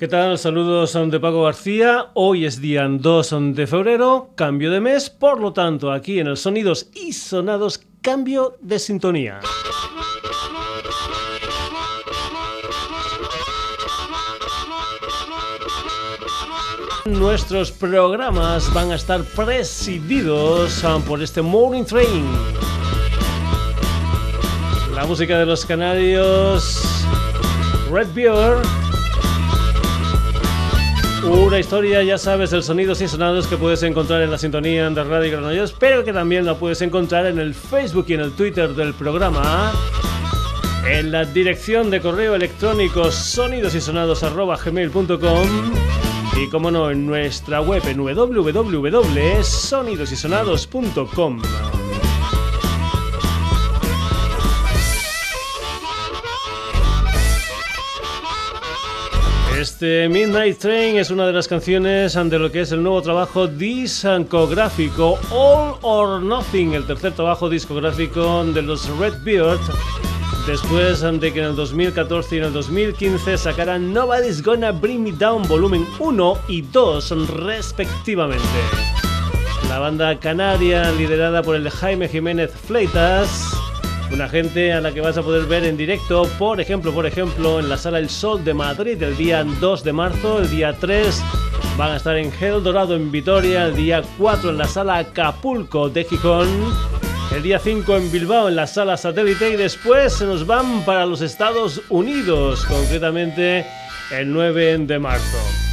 ¿Qué tal? Saludos de Paco García. Hoy es día 2 de febrero, cambio de mes, por lo tanto, aquí en el Sonidos y Sonados, cambio de sintonía. Nuestros programas van a estar presididos um, por este Morning Train. La música de los canarios, Red Beer una historia, ya sabes, el sonidos y sonados que puedes encontrar en la sintonía de Radio Granollers, pero que también la puedes encontrar en el Facebook y en el Twitter del programa. En la dirección de correo electrónico sonidosysonados.gmail.com y como no, en nuestra web en www.sonidosysonados.com. Este Midnight Train es una de las canciones de lo que es el nuevo trabajo discográfico All or Nothing, el tercer trabajo discográfico de los Red Beard. Después de que en el 2014 y en el 2015 sacaran Nobody's Gonna Bring Me Down volumen 1 y 2 respectivamente. La banda canaria liderada por el Jaime Jiménez Fleitas una gente a la que vas a poder ver en directo, por ejemplo, por ejemplo, en la Sala El Sol de Madrid el día 2 de marzo, el día 3 van a estar en Gel Dorado en Vitoria, el día 4 en la Sala Acapulco de Gijón, el día 5 en Bilbao en la Sala Satélite y después se nos van para los Estados Unidos, concretamente el 9 de marzo.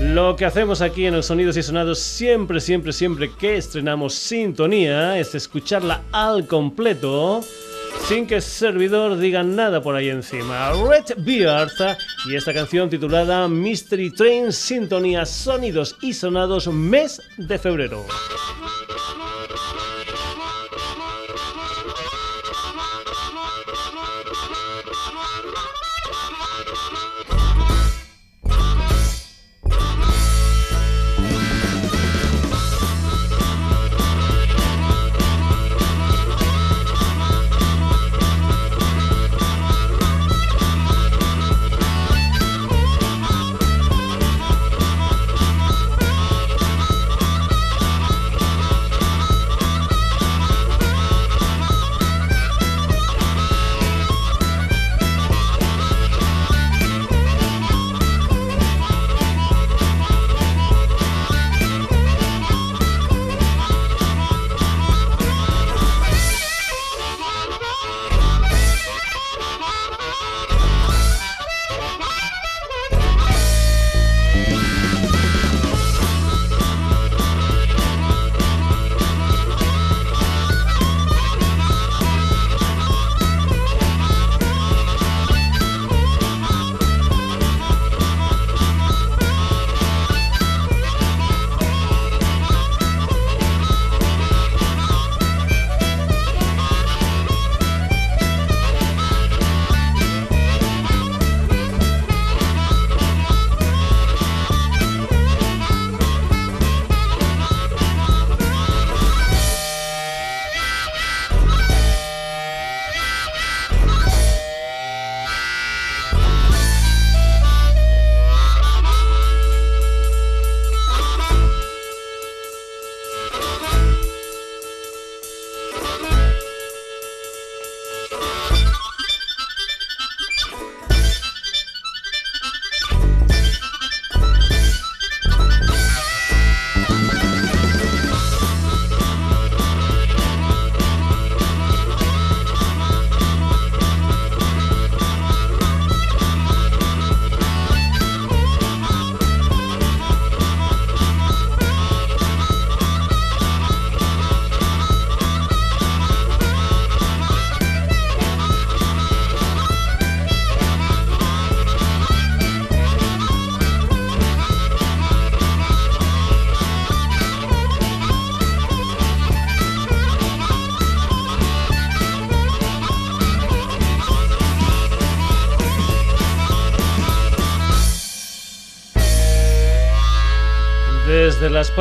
Lo que hacemos aquí en los Sonidos y Sonados siempre, siempre, siempre que estrenamos sintonía es escucharla al completo sin que el servidor diga nada por ahí encima. Red Beard y esta canción titulada Mystery Train Sintonía Sonidos y Sonados mes de febrero.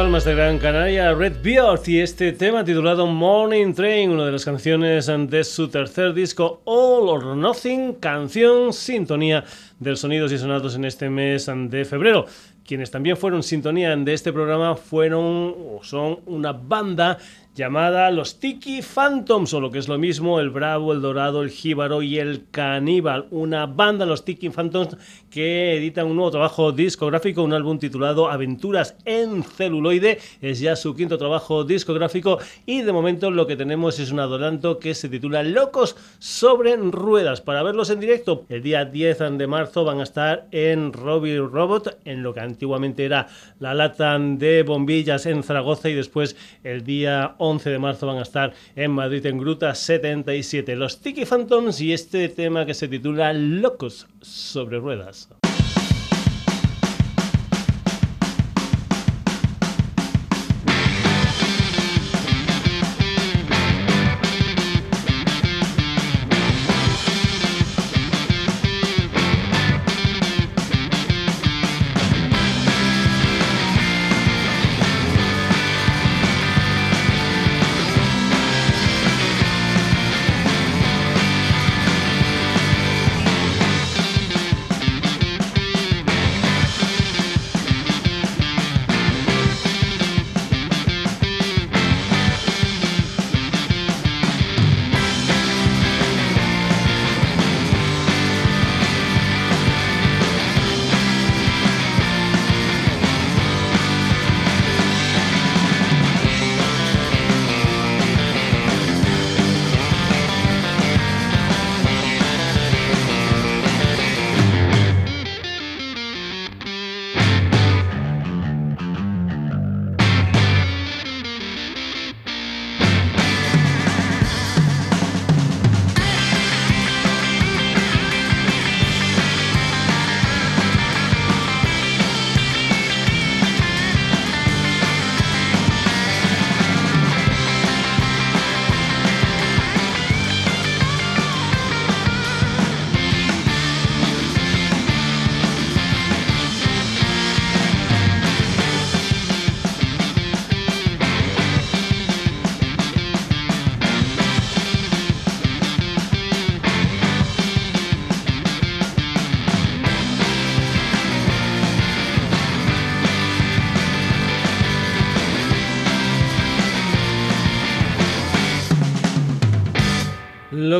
Palmas de Gran Canaria, Red Beard y este tema titulado Morning Train, una de las canciones de su tercer disco All or Nothing, canción sintonía del Sonidos y Sonados en este mes de febrero. Quienes también fueron sintonía de este programa fueron o son una banda llamada Los Tiki Phantoms, o lo que es lo mismo, el Bravo, el Dorado, el Jíbaro y el Caníbal. Una banda, Los Tiki Phantoms, que editan un nuevo trabajo discográfico, un álbum titulado Aventuras en celuloide. Es ya su quinto trabajo discográfico y de momento lo que tenemos es un adelanto que se titula Locos sobre ruedas. Para verlos en directo, el día 10 de marzo van a estar en Robbie Robot, en lo que antiguamente era la lata de bombillas en Zaragoza y después el día 11 de marzo van a estar en Madrid en Gruta 77. Los Tiki Phantoms y este tema que se titula Locos sobre ruedas.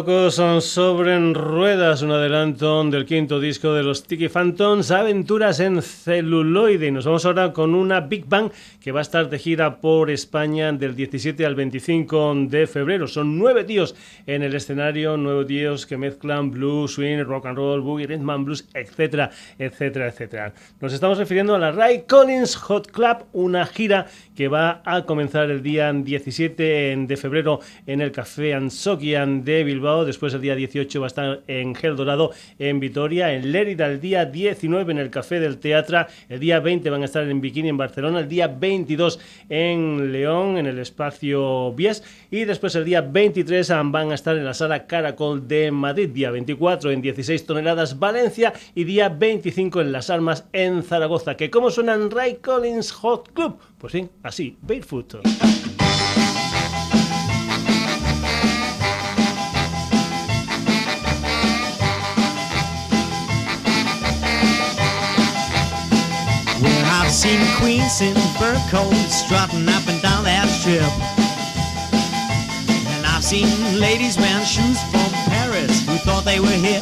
Locos son sobre ruedas, un adelanto del quinto disco de los Tiki Phantoms, Aventuras en celuloide. Y nos vamos ahora con una Big Bang que va a estar de gira por España del 17 al 25 de febrero. Son nueve tíos en el escenario, nueve tíos que mezclan blues, swing, rock and roll, boogie, rhythm blues, etcétera, etcétera, etcétera. Nos estamos refiriendo a la Ray Collins Hot Club, una gira que va a comenzar el día 17 de febrero en el Café Ansokian de Bilbao Después el día 18 va a estar en Gel Dorado en Vitoria. En Lérida el día 19 en el Café del Teatro. El día 20 van a estar en Bikini en Barcelona. El día 22 en León en el espacio Bies. Y después el día 23 van a estar en la sala Caracol de Madrid. Día 24 en 16 toneladas Valencia. Y día 25 en Las Armas en Zaragoza. ¿Que ¿Cómo suenan Ray Collins Hot Club? Pues sí, así, Barefoot. Have seen queens in fur coats strutting up and down that strip. And I've seen ladies wearing shoes from Paris who thought they were hip.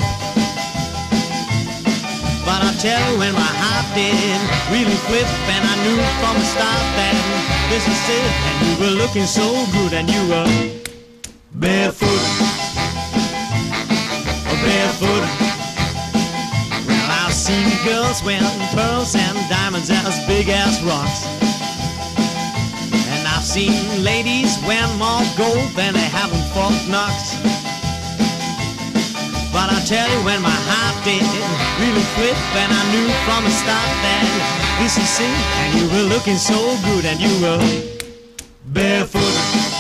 But I tell you when my heart did really flip and I knew from the start that this is it and you were looking so good and you were barefoot. Oh, barefoot Well, I've seen girls wearing pearls and diamonds as big as rocks. And I've seen ladies wear more gold than they have in Fort Knox. But I tell you when my heart did really flip and I knew from the start that this is it and you were looking so good and you were. Barefoot.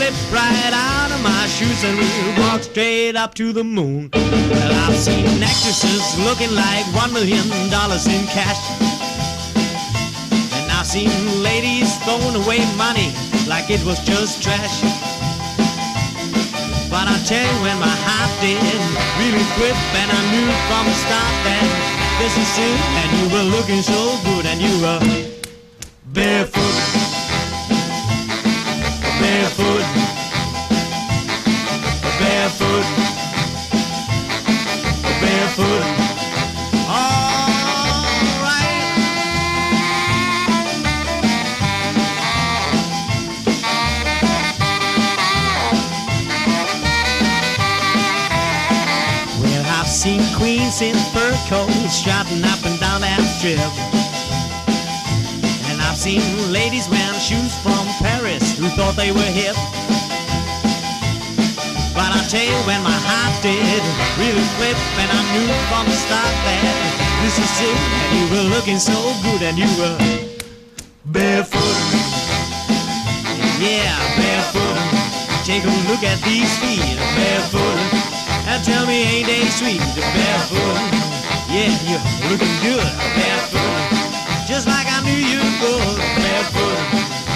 Slip right out of my shoes and we'll walk straight up to the moon. Well, I've seen actresses looking like one million dollars in cash. And I've seen ladies throwing away money like it was just trash. But I tell you when my heart did really quit and I knew from the start that this is it and you were looking so good and you were shouting up and down that strip. And I've seen ladies wearing shoes from Paris who thought they were hip. But I tell you when my heart did really flip and I knew from the start that this is it and you were looking so good and you were barefoot. Yeah, barefoot. Take a look at these feet, barefoot. And tell me, ain't they sweet, barefoot? Yeah, you're looking good, barefoot. Just like I knew you would, barefoot.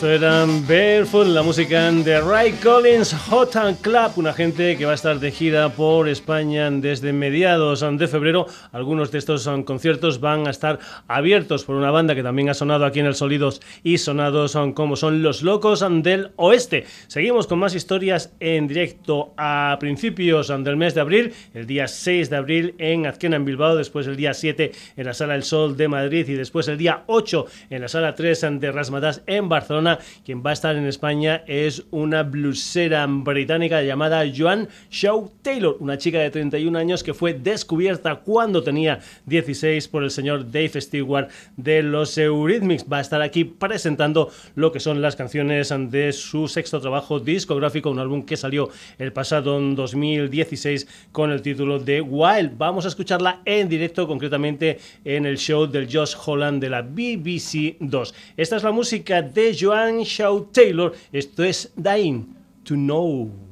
Esto era Barefoot, la música de Ray Collins Hot and Club, una gente que va a estar de gira por España desde mediados de febrero. Algunos de estos conciertos van a estar abiertos por una banda que también ha sonado aquí en el Sonidos y Sonados, como son Los Locos del Oeste. Seguimos con más historias en directo a principios del mes de abril, el día 6 de abril en Azquena, en Bilbao, después el día 7 en la Sala El Sol de Madrid y después el día 8 en la Sala 3 de Rasmatas en Barcelona quien va a estar en España es una blusera británica llamada Joan Shaw Taylor, una chica de 31 años que fue descubierta cuando tenía 16 por el señor Dave Stewart de los Eurythmics. Va a estar aquí presentando lo que son las canciones de su sexto trabajo discográfico, un álbum que salió el pasado 2016 con el título de Wild. Vamos a escucharla en directo, concretamente en el show del Josh Holland de la BBC 2. Esta es la música de Joan Joan Shaw Taylor. Esto es Dying to Know.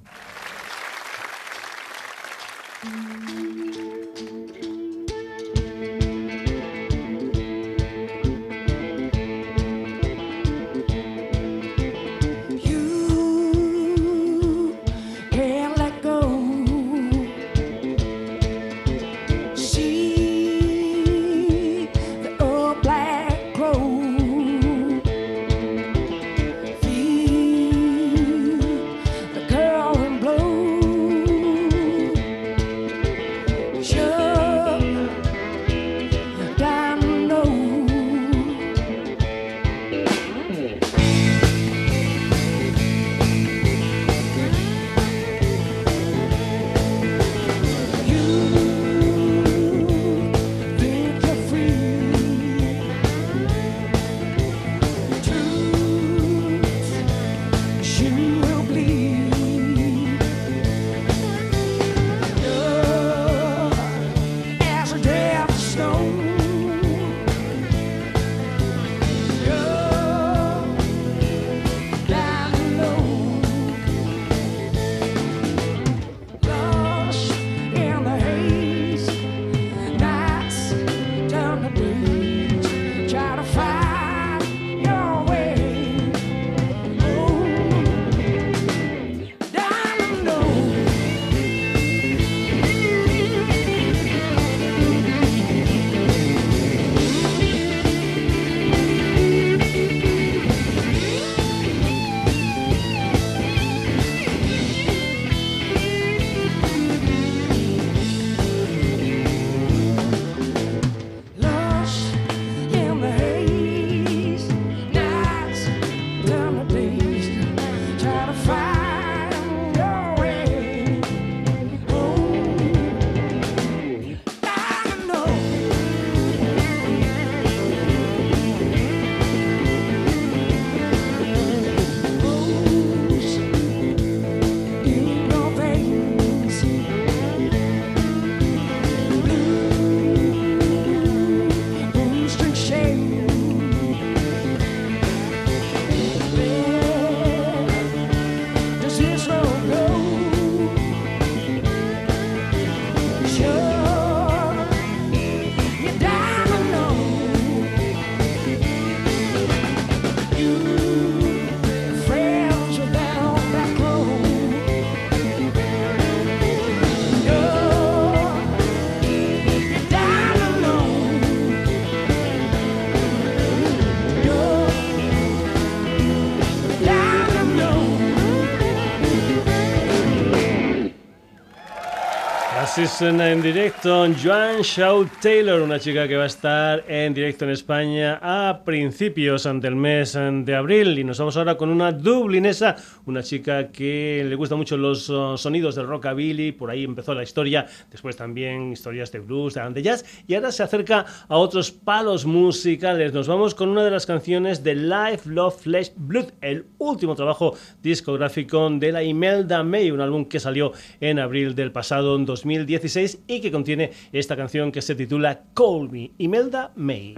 En directo Joan Shaw Taylor, una chica que va a estar en directo en España a principios del mes de abril. Y nos vamos ahora con una dublinesa, una chica que le gusta mucho los uh, sonidos del rockabilly, por ahí empezó la historia, después también historias de blues, de jazz, y ahora se acerca a otros palos musicales. Nos vamos con una de las canciones de Life, Love, Flesh, Blood, el último trabajo discográfico de la Imelda May, un álbum que salió en abril del pasado 2016 y que contiene esta canción que se titula Call Me, Imelda May.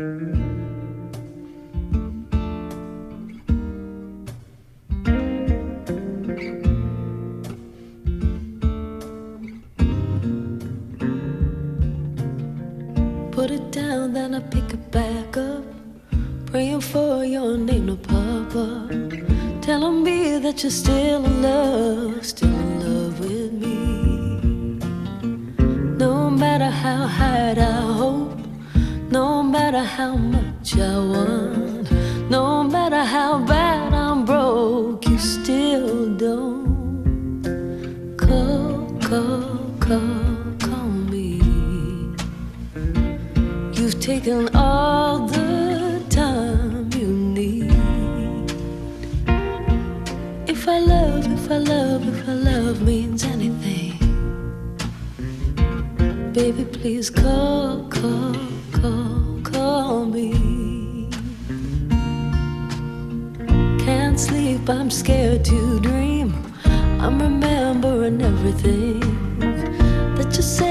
Put it down, then I pick it back up. Praying for your name to pop up. Telling me that you're still in love, still in love with me. No matter how hard I hope, no matter how much I want, taken all the time you need. If I love, if I love, if I love means anything. Baby, please call, call, call, call me. Can't sleep, I'm scared to dream. I'm remembering everything that you said,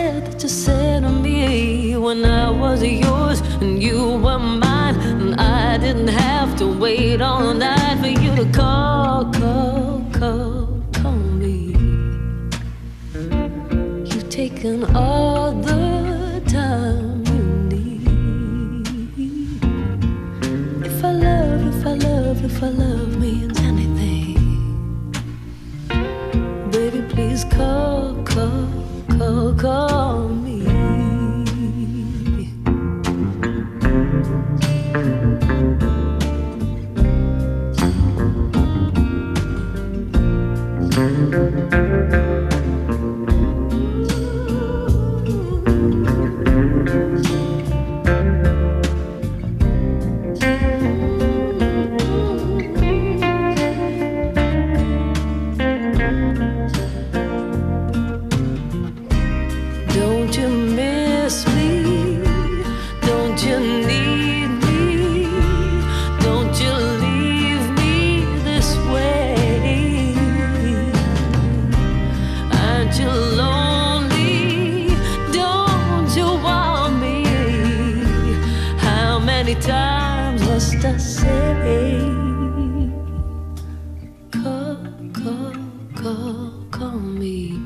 when I was yours and you were mine. And I didn't have to wait all night for you to call, call, call, call me. You've taken all the time you need. if our love means anything. Baby, please call, call, call, call many times must I say? Call, call, call, call me.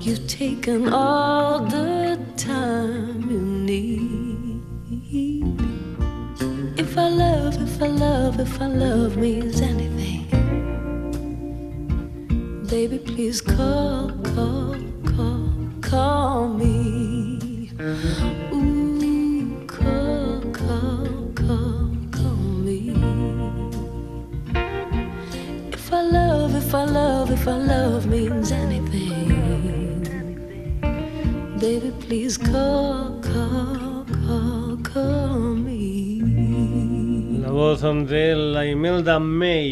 You've taken all the time you need. If I love, if I love, if I love means anything, baby, please call, call, call, call me. if I love, if our love means anything. Baby, please call, call.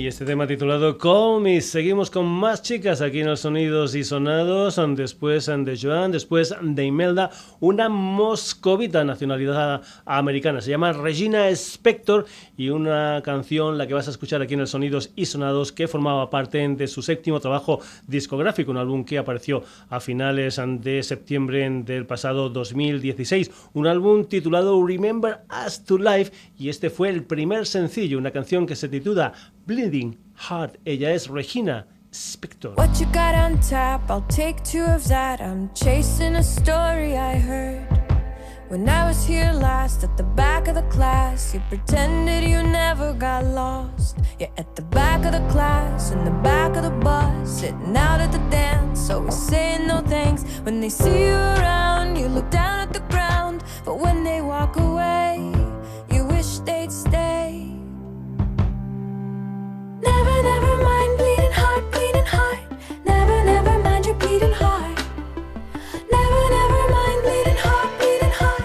Este tema titulado Call Me. Seguimos con más chicas aquí en los sonidos y sonados. Después de Joan, después de Imelda, una moscovita nacionalidad americana. Se llama Regina Spector y una canción, la que vas a escuchar aquí en los sonidos y sonados, que formaba parte de su séptimo trabajo discográfico, un álbum que apareció a finales de septiembre del pasado 2016. Un álbum titulado Remember Us to Life y este fue el primer sencillo, una canción que se titula Bleeding Heart. Ella es Regina Spector. What you got on tap? I'll take two of that. I'm chasing a story I heard. When I was here last at the back of the class, you pretended you never got lost. You're at the back of the class, in the back of the bus, sitting out at the dance, always saying no thanks. When they see you around, you look down at the ground, but when they walk away, Never, never mind, bleeding heart, bleeding heart. Never, never mind your bleeding heart. Never, never mind, bleeding heart, bleeding heart.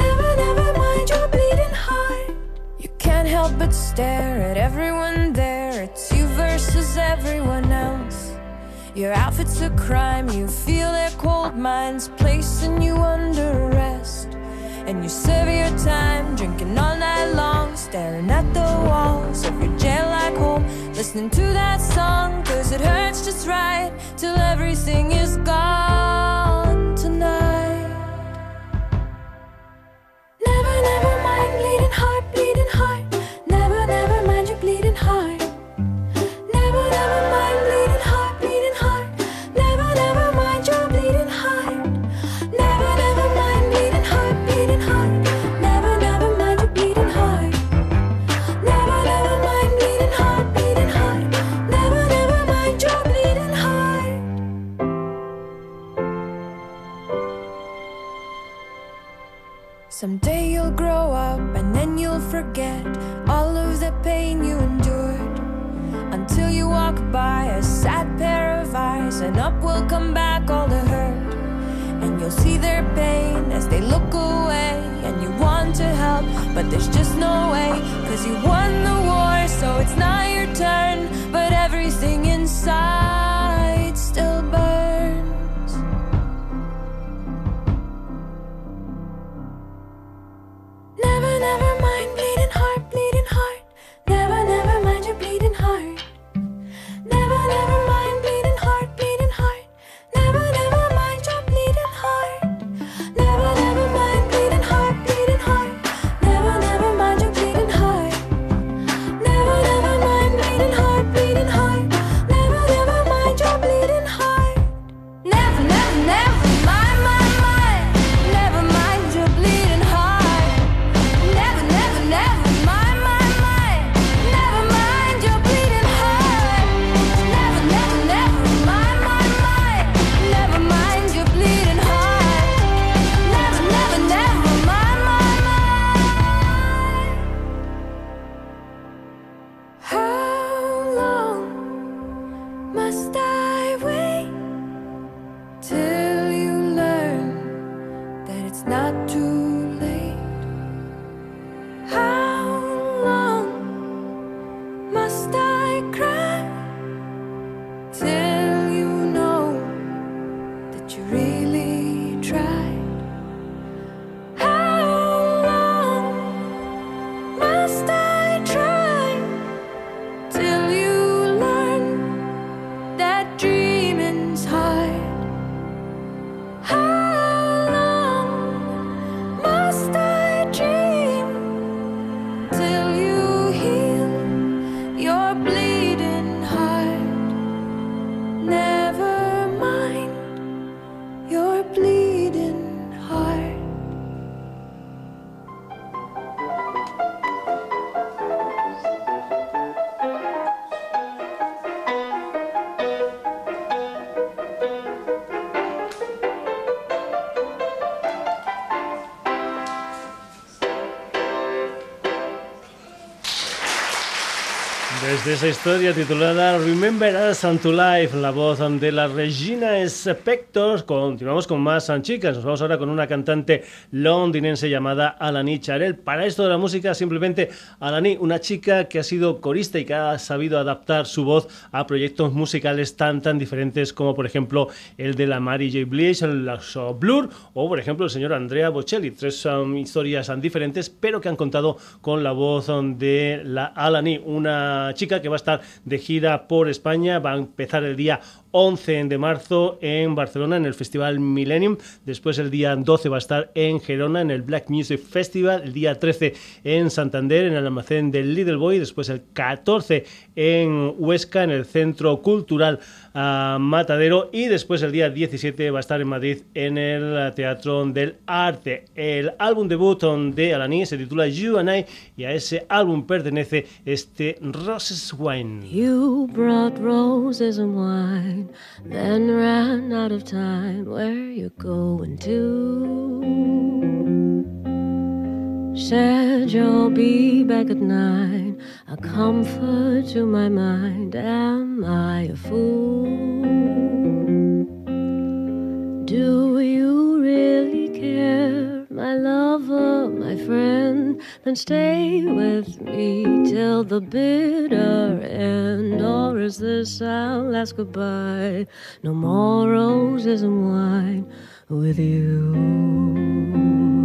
Never, never mind your bleeding heart. You can't help but stare at everyone there. It's you versus everyone else. Your outfit's a crime, you feel their cold minds placing you under arrest. And you serve your time, drinking all night long staring at the walls of your jail like home, listening to that song, cause it hurts just right till everything is gone Someday you'll grow up and then you'll forget all of the pain you endured. Until you walk by a sad pair of eyes and up will come back all the hurt. And you'll see their pain as they look away and you want to help but there's just no way. Cause you won the war so it's not your turn but everything inside Desde esa historia titulada Remember Us and to Life, la voz de la Regina Spector, continuamos con más chicas. Nos vamos ahora con una cantante londinense llamada Alani Charel. Para esto de la música, simplemente Alani, una chica que ha sido corista y que ha sabido adaptar su voz a proyectos musicales tan tan diferentes como por ejemplo el de la Mary J. Blige, los Blur o por ejemplo el señor Andrea Bocelli. Tres um, historias um, diferentes pero que han contado con la voz de la Alani, una chica que va a estar de gira por España, va a empezar el día 11 de marzo en Barcelona en el Festival Millennium, después el día 12 va a estar en Gerona en el Black Music Festival, el día 13 en Santander en el almacén del Little Boy, después el 14 en Huesca en el Centro Cultural uh, Matadero. Y después el día 17 va a estar en Madrid en el Teatro del Arte. El álbum debut de Alani se titula You and I y a ese álbum pertenece este Roses. You brought roses and wine, then ran out of time. Where you going to? Said you'll be back at nine. A comfort to my mind. Am I a fool? Do you really care, my lover, my friend? Then stay with me till the bitter end, or is this our last goodbye? No more roses and wine with you.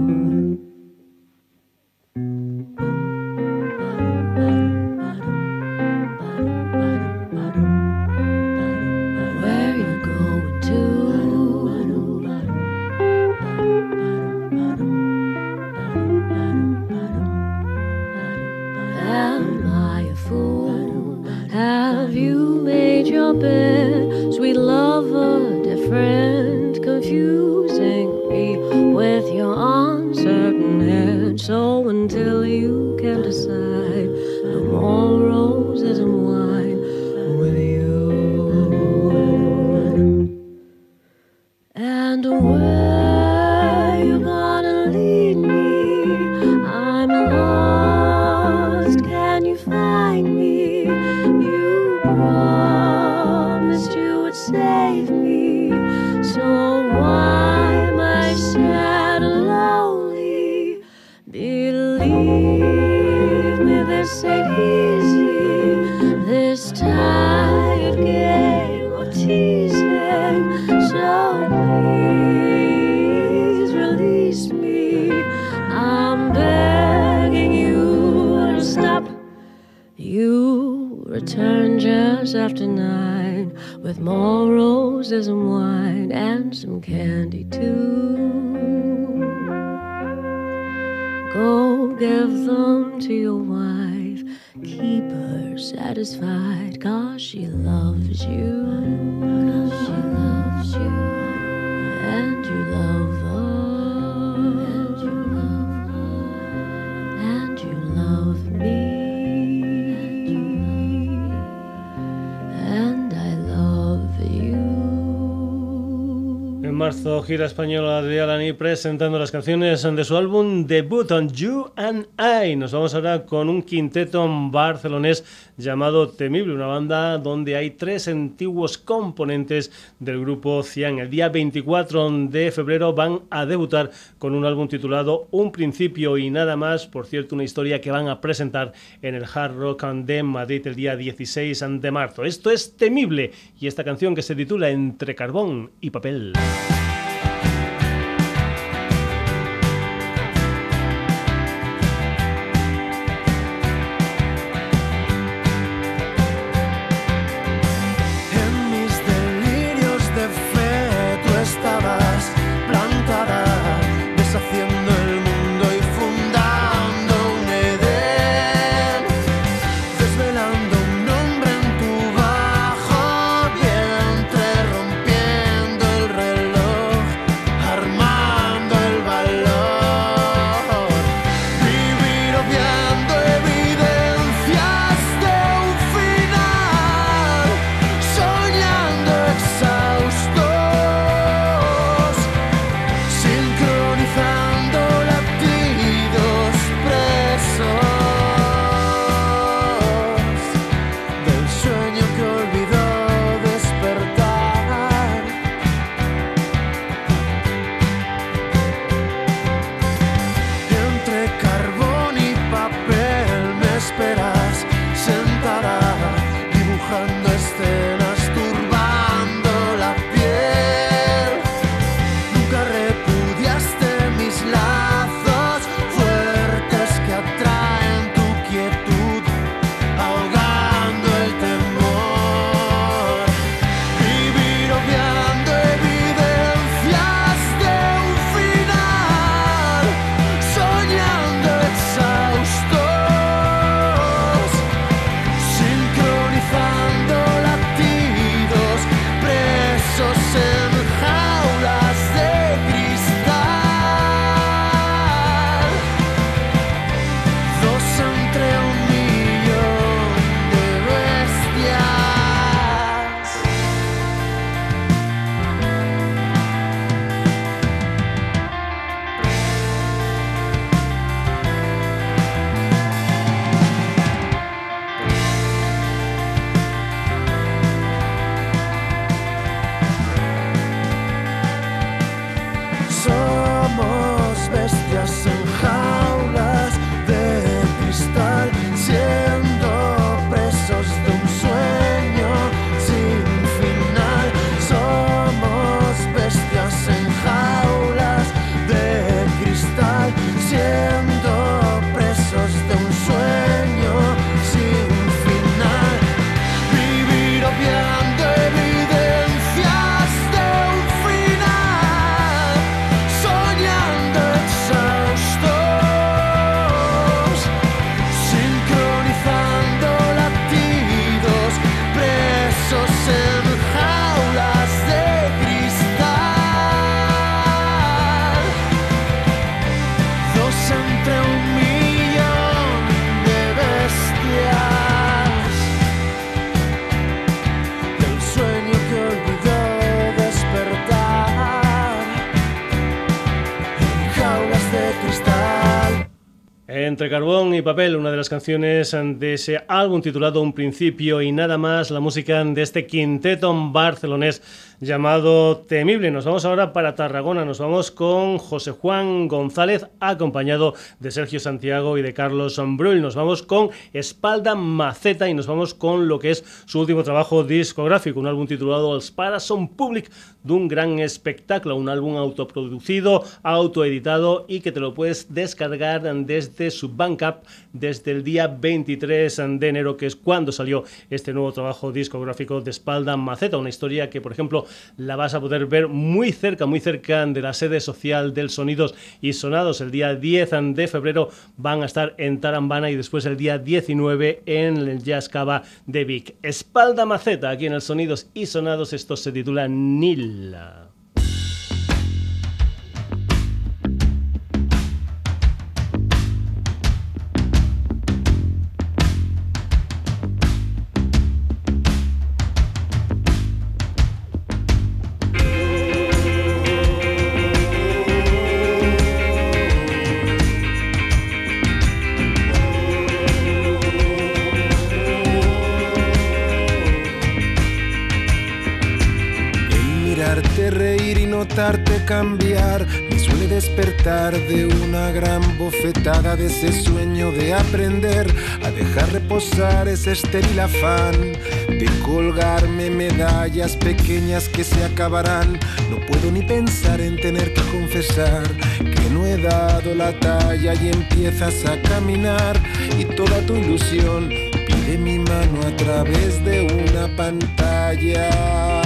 remember after nine with more roses and wine and some candy too. Go give them to your wife. Keep her satisfied, cause she loves you. Cause she loves you. Gira española de Alani presentando las canciones de su álbum debut on You and I. Nos vamos ahora con un quinteto barcelonés llamado Temible, una banda donde hay tres antiguos componentes del grupo Cian. El día 24 de febrero van a debutar con un álbum titulado Un principio y nada más. Por cierto, una historia que van a presentar en el Hard Rock de Madrid el día 16 de marzo. Esto es Temible y esta canción que se titula Entre carbón y papel. Papel, una de las canciones de ese álbum titulado Un principio y nada más, la música de este quinteto barcelonés llamado Temible. Nos vamos ahora para Tarragona, nos vamos con José Juan González, acompañado de Sergio Santiago y de Carlos Brull. Nos vamos con Espalda Maceta y nos vamos con lo que es su último trabajo discográfico, un álbum titulado Els Son Public, de un gran espectáculo, un álbum autoproducido, autoeditado y que te lo puedes descargar desde su Bandcamp desde el día 23 de enero, que es cuando salió este nuevo trabajo discográfico de Espalda Maceta, una historia que, por ejemplo, la vas a poder ver muy cerca, muy cerca de la sede social del Sonidos y Sonados. El día 10 de febrero van a estar en Tarambana y después el día 19 en el Jazz Cava de Vic. Espalda Maceta, aquí en el Sonidos y Sonados, esto se titula Nila. Cambiar me suele despertar de una gran bofetada de ese sueño de aprender a dejar reposar ese estéril afán de colgarme medallas pequeñas que se acabarán. No puedo ni pensar en tener que confesar que no he dado la talla y empiezas a caminar y toda tu ilusión pide mi mano a través de una pantalla.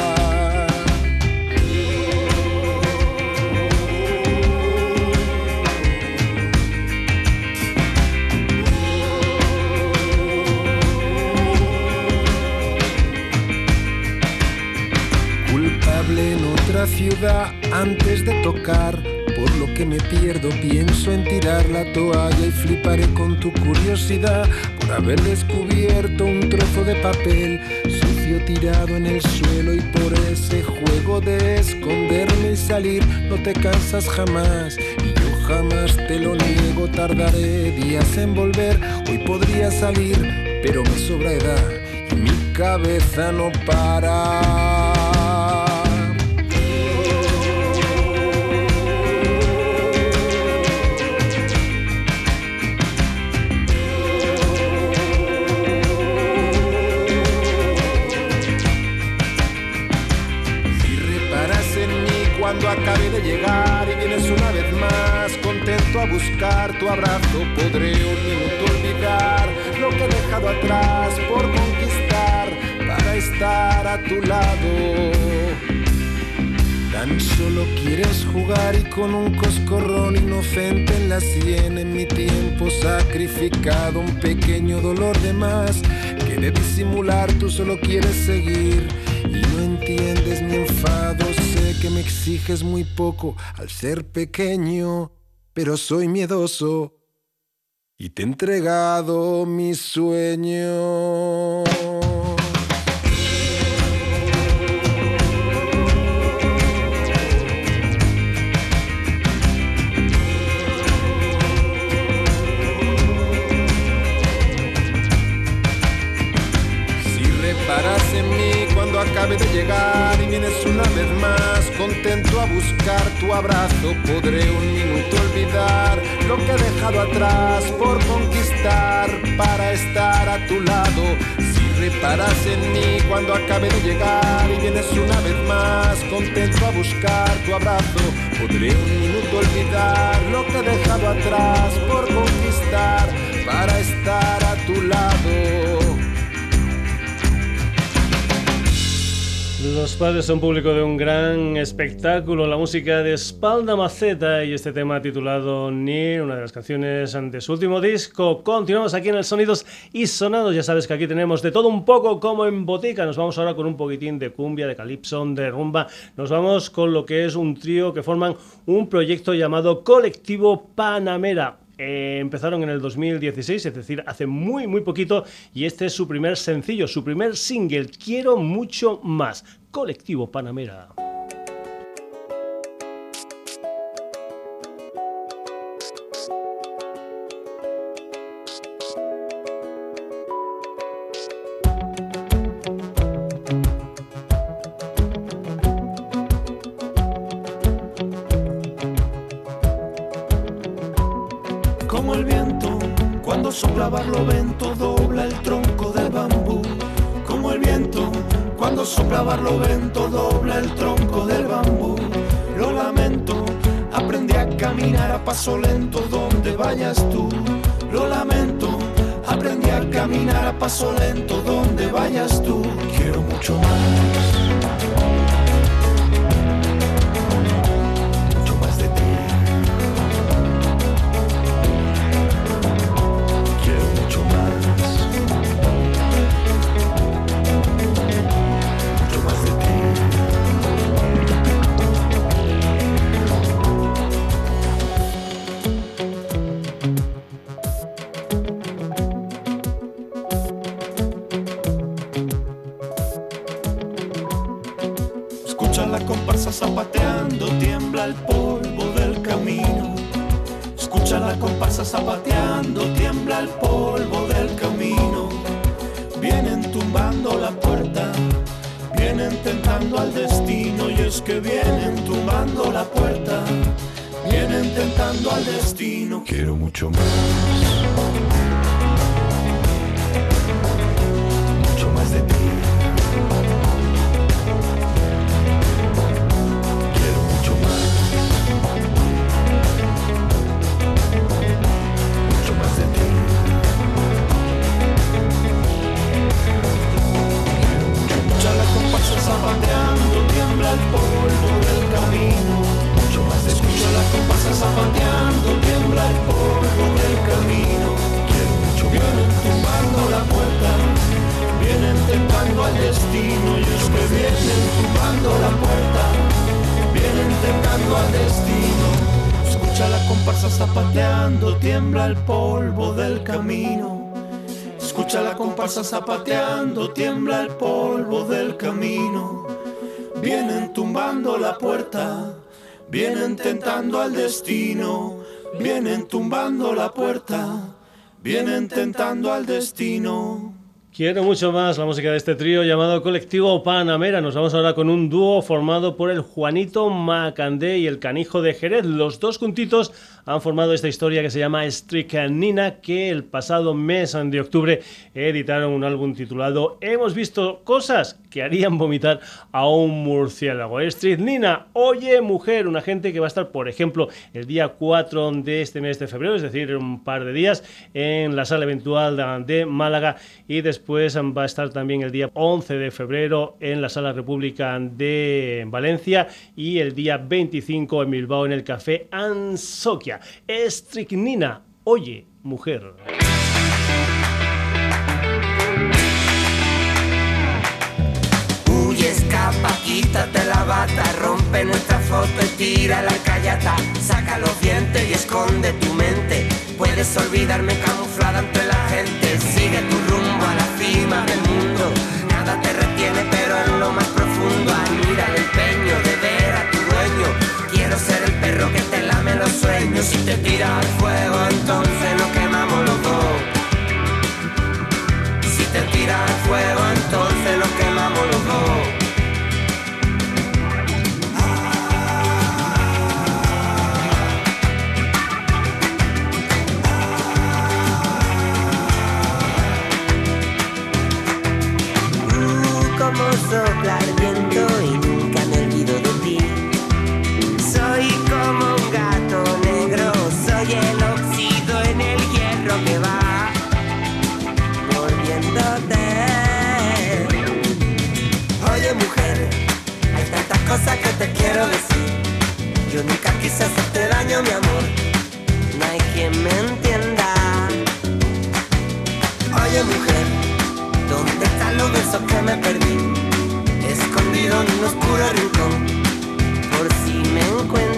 Ciudad antes de tocar. Por lo que me pierdo, pienso en tirar la toalla y fliparé con tu curiosidad por haber descubierto un trozo de papel sucio tirado en el suelo y por ese juego de esconderme y salir no te cansas jamás y yo jamás te lo niego, tardaré días en volver, hoy podría salir, pero me sobra edad y mi cabeza no para. Más contento a buscar tu abrazo. Podré un minuto olvidar lo que he dejado atrás por conquistar para estar a tu lado. Tan solo quieres jugar y con un coscorrón inocente en la sien en mi tiempo sacrificado un pequeño dolor de más que de disimular tú solo quieres seguir y no entiendes mi enfado que me exiges muy poco al ser pequeño, pero soy miedoso y te he entregado mi sueño. Buscar tu abrazo. Podré un minuto olvidar lo que he dejado atrás por conquistar para estar a tu lado. Si reparas en mí cuando acabe de llegar y vienes una vez más contento a buscar tu abrazo. Podré un minuto olvidar lo que he dejado atrás por conquistar para estar a tu lado. Los padres son público de un gran espectáculo, la música de Espalda Maceta y este tema titulado Ni, una de las canciones de su último disco. Continuamos aquí en el Sonidos y Sonados, ya sabes que aquí tenemos de todo un poco como en botica. Nos vamos ahora con un poquitín de cumbia, de calipso, de rumba. Nos vamos con lo que es un trío que forman un proyecto llamado Colectivo Panamera. Eh, empezaron en el 2016, es decir, hace muy, muy poquito, y este es su primer sencillo, su primer single, Quiero mucho más, Colectivo Panamera. Paso lento donde vayas tú. Lo lamento, aprendí a caminar a paso lento donde vayas tú. Quiero mucho más. La puerta, vienen tentando al destino. Quiero mucho más la música de este trío llamado Colectivo Panamera. Nos vamos ahora con un dúo formado por el Juanito Macandé y el Canijo de Jerez. Los dos juntitos han formado esta historia que se llama Strychnina, que el pasado mes de octubre editaron un álbum titulado Hemos visto cosas que harían vomitar a un murciélago. Strychnina, oye mujer, una gente que va a estar, por ejemplo, el día 4 de este mes de febrero, es decir, un par de días, en la sala eventual de Málaga y después va a estar también el día 11 de febrero en la sala República de Valencia y el día 25 en Bilbao en el Café Ansoquia. Strychnina, oye mujer. Rompe nuestra foto y tira la callata. Saca los dientes y esconde tu mente. Puedes olvidarme camuflada entre la gente. Sigue tu rumbo a la cima del mundo. Nada te retiene, pero en lo más profundo. Admira el empeño de ver a tu dueño. Quiero ser el perro que te lame los sueños. Si te tiras al fuego, entonces nos quemamos los dos. Si te tiras al fuego, cosas que te quiero decir. Yo nunca quise hacerte daño, mi amor. No hay quien me entienda. Oye mujer, ¿dónde están los besos que me perdí? Escondido en un oscuro rincón, por si me encuentras.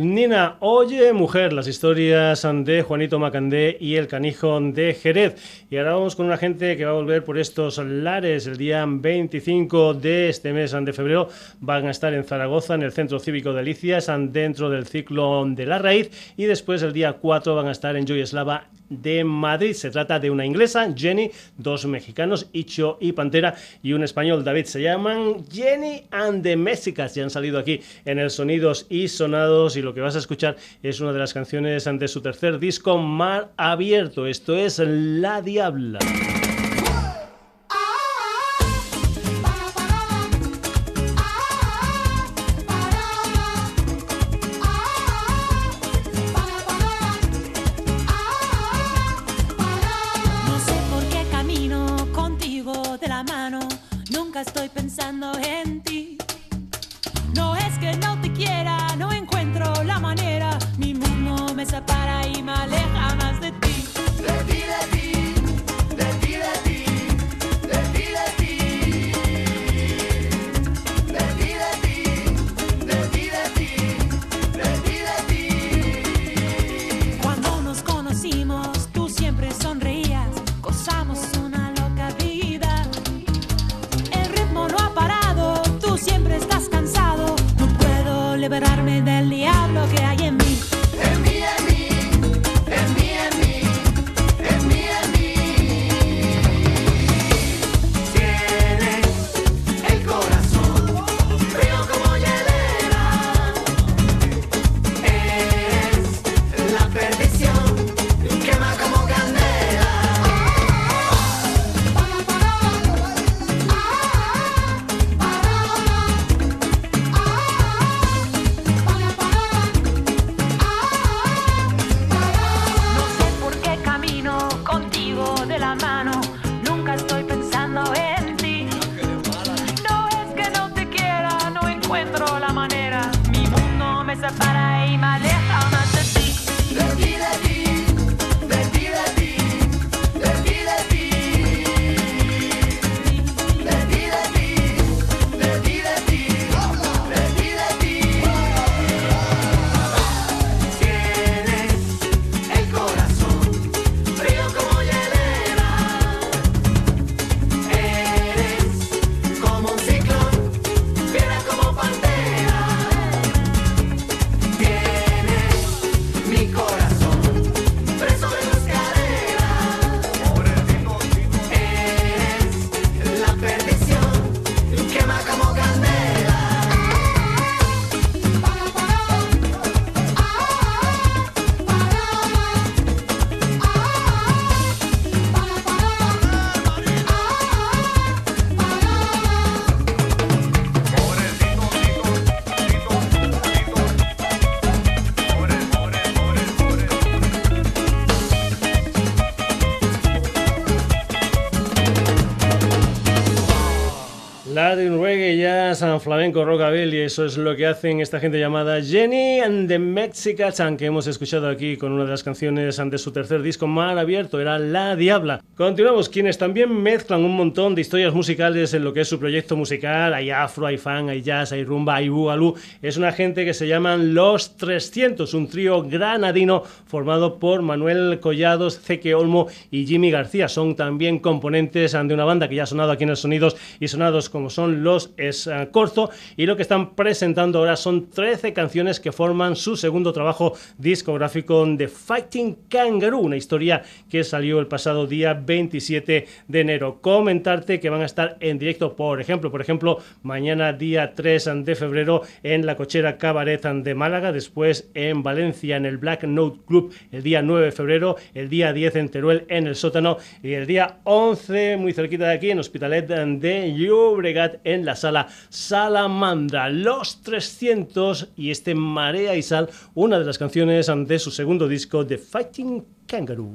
Nina, oye mujer, las historias de Juanito Macandé y el canijo de Jerez. Y ahora vamos con una gente que va a volver por estos lares el día 25 de este mes de febrero. Van a estar en Zaragoza, en el Centro Cívico de Alicias, dentro del ciclo de la raíz. Y después el día 4 van a estar en Joyeslava de Madrid. Se trata de una inglesa, Jenny, dos mexicanos, Icho y Pantera, y un español, David. Se llaman Jenny and the Mexicas y han salido aquí en el Sonidos y Sonados. Y lo que vas a escuchar es una de las canciones ante su tercer disco, Mar Abierto. Esto es La Diabla. Flamenco, rockabilly, eso es lo que hacen esta gente llamada Jenny and the Mexicans, que hemos escuchado aquí con una de las canciones de su tercer disco Mar Abierto, era La Diabla. Continuamos, quienes también mezclan un montón de historias musicales en lo que es su proyecto musical, hay afro, hay fan, hay jazz, hay rumba, hay bugalú, es una gente que se llaman Los 300, un trío granadino formado por Manuel Collados, Zeque Olmo y Jimmy García, son también componentes de una banda que ya ha sonado aquí en el Sonidos y Sonados como son los es corto y lo que están presentando ahora son 13 canciones que forman su segundo trabajo discográfico de Fighting Kangaroo, una historia que salió el pasado día 27 de enero. Comentarte que van a estar en directo, por ejemplo, por ejemplo, mañana día 3 de febrero en la cochera Cabaret de Málaga, después en Valencia en el Black Note Club el día 9 de febrero, el día 10 en Teruel en el sótano y el día 11 muy cerquita de aquí en Hospitalet de Llobregat en la sala Salamandra. Los 300 y este Marea y Sal, una de las canciones de su segundo disco, The Fighting Kangaroo.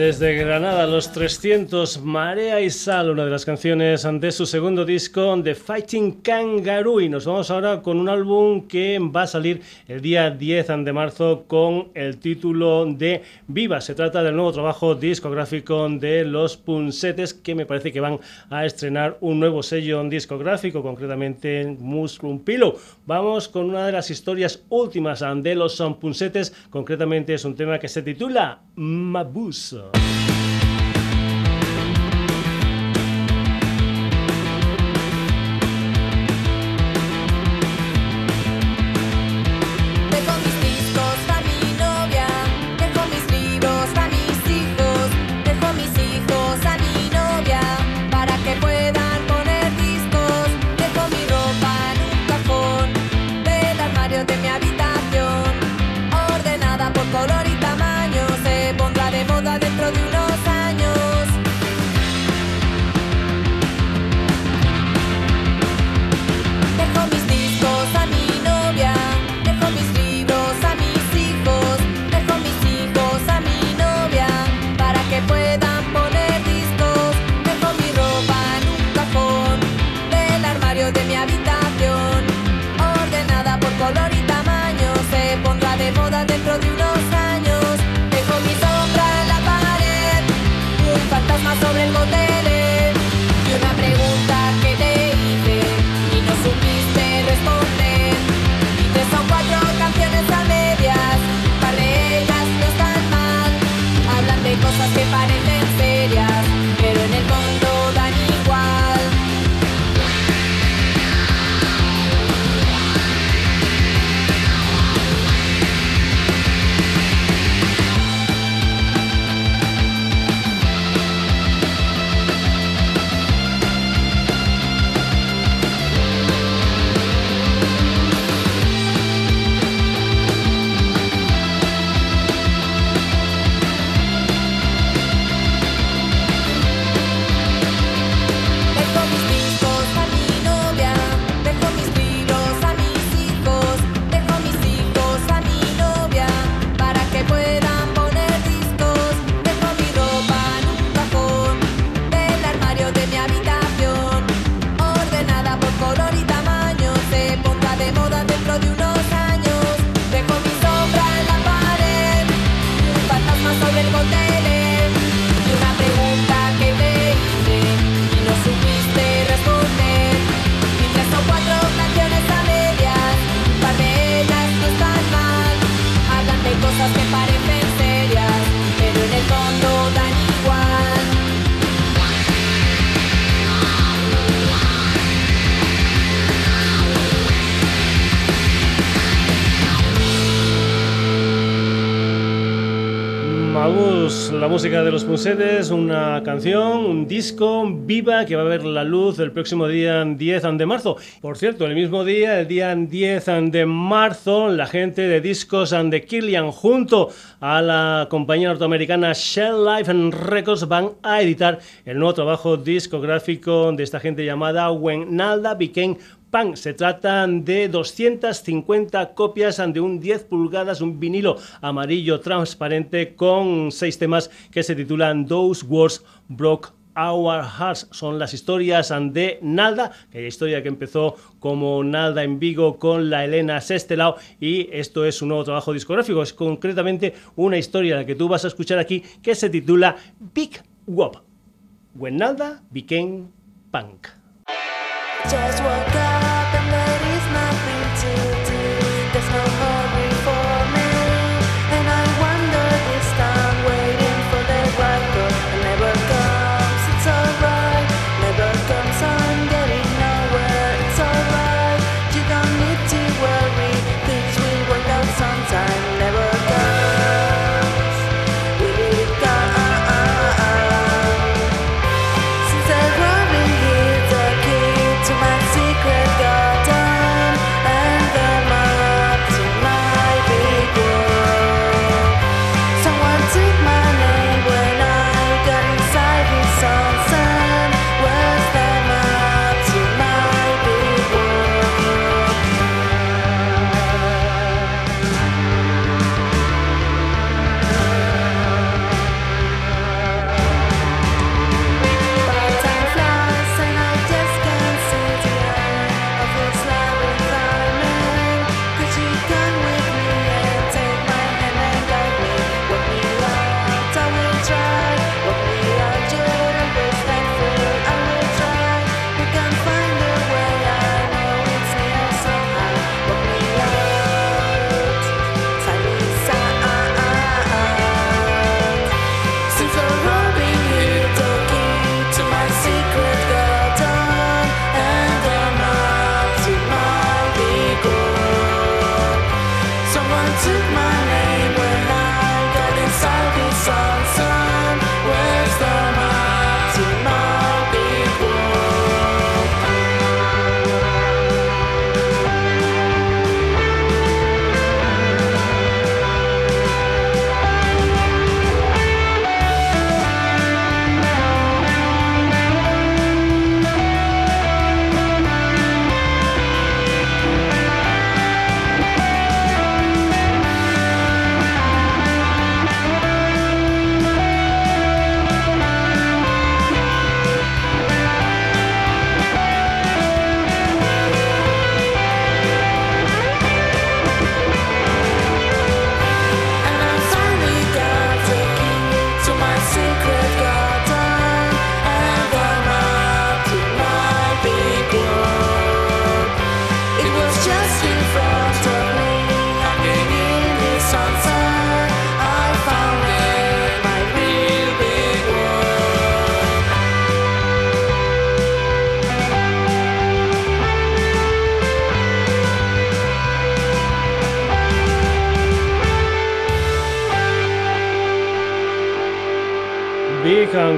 Desde Granada, los 300, Marea y Sal, una de las canciones de su segundo disco, The Fighting Kangaroo. Y nos vamos ahora con un álbum que va a salir el día 10 de marzo con el título de Viva. Se trata del nuevo trabajo discográfico de los Punsetes, que me parece que van a estrenar un nuevo sello discográfico, concretamente Mushroom Pillow. Vamos con una de las historias últimas de los Punsetes, concretamente es un tema que se titula Mabuse. De los Punsetes, una canción, un disco viva que va a ver la luz el próximo día 10 de marzo. Por cierto, el mismo día, el día 10 de marzo, la gente de Discos and the Killian junto a la compañía norteamericana Shell Life Records van a editar el nuevo trabajo discográfico de esta gente llamada When Nalda Became Pan. Se trata de 250 copias de un 10 pulgadas, un vinilo amarillo transparente con seis temas que se titulan Those Words Broke Our Hearts son las historias de Nalda, aquella historia que empezó como Nalda en Vigo con la Elena Sestelao y esto es un nuevo trabajo discográfico, es concretamente una historia que tú vas a escuchar aquí que se titula Big Wop, When Nalda Became Punk.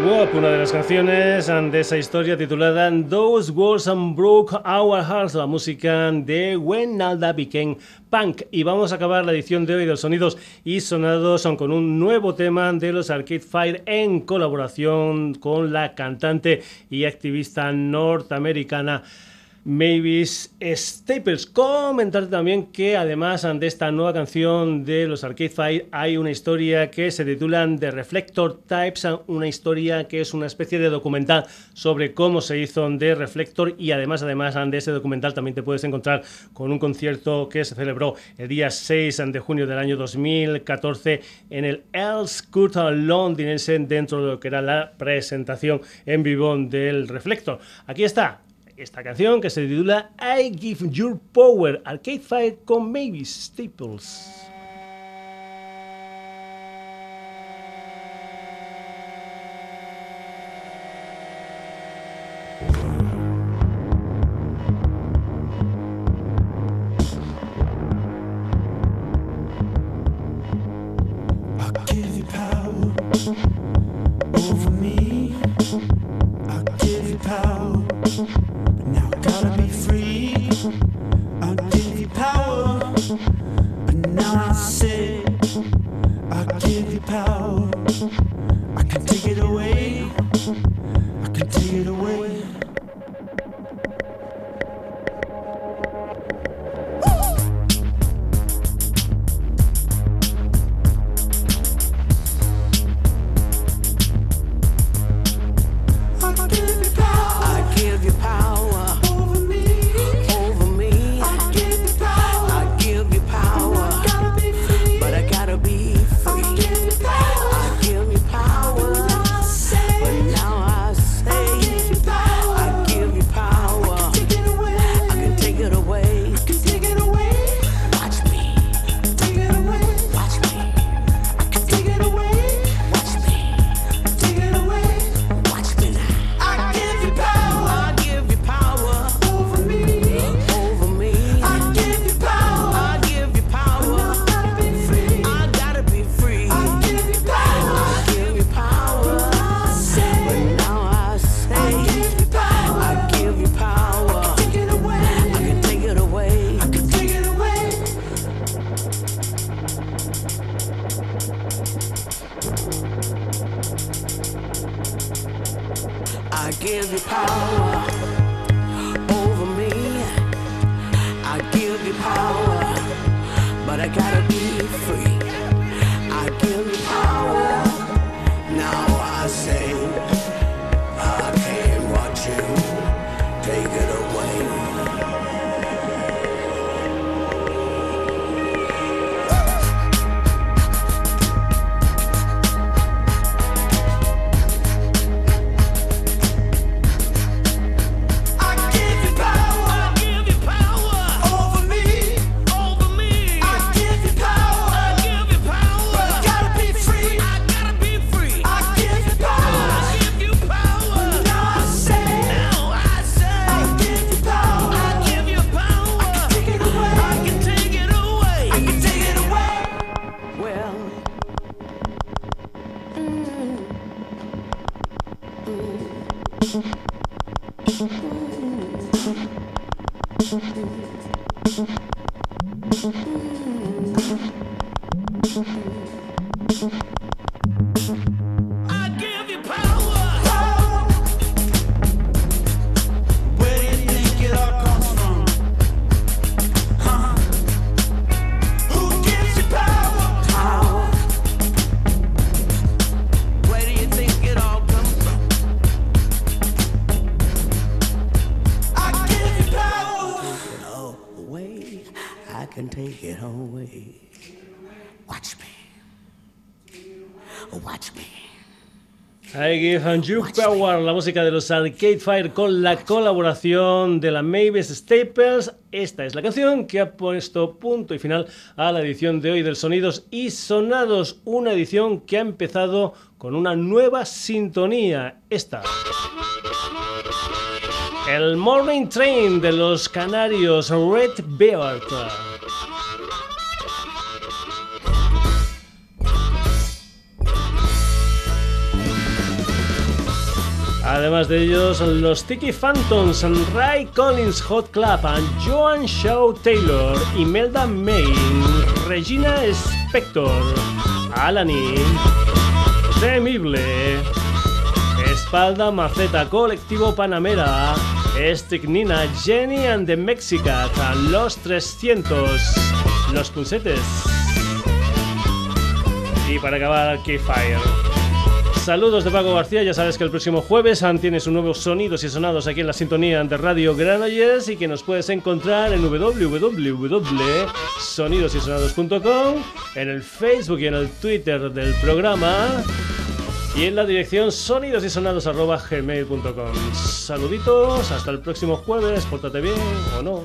Una de las canciones de esa historia titulada Those Words and Broke Our Hearts, la música de When Nalda Became Punk. Y vamos a acabar la edición de hoy de los sonidos y sonados con un nuevo tema de los Arcade Fire en colaboración con la cantante y activista norteamericana. Mavis Staples. Comentar también que además de esta nueva canción de los Arcade Fire hay una historia que se titula The Reflector Types, una historia que es una especie de documental sobre cómo se hizo The Reflector y además además de ese documental también te puedes encontrar con un concierto que se celebró el día 6 de junio del año 2014 en el El Scoot londinense dentro de lo que era la presentación en vivo del Reflector. Aquí está esta canción que se titula I Give Your Power, Arcade Fire con Maybe Staples. Mm-hmm. Give you power, la música de los Arcade Fire con la colaboración de la Mavis Staples. Esta es la canción que ha puesto punto y final a la edición de hoy del Sonidos y Sonados, una edición que ha empezado con una nueva sintonía. Esta. El Morning Train de los Canarios Red Beard. Además de ellos, los Tiki Phantoms, Ray Collins Hot Club, Joan Shaw Taylor, Imelda May, Regina Spector, Alani, Temible, Espalda Maceta, Colectivo Panamera, Strychnina, Jenny and the Mexicans, Los 300, Los Pulsetes. Y para acabar, Fire. Saludos de Paco García, ya sabes que el próximo jueves tienes un nuevo Sonidos y Sonados aquí en la sintonía de Radio Granollers y que nos puedes encontrar en www.sonidosysonados.com, en el Facebook y en el Twitter del programa y en la dirección sonidosysonados.gmail.com. Saluditos, hasta el próximo jueves, pórtate bien o no.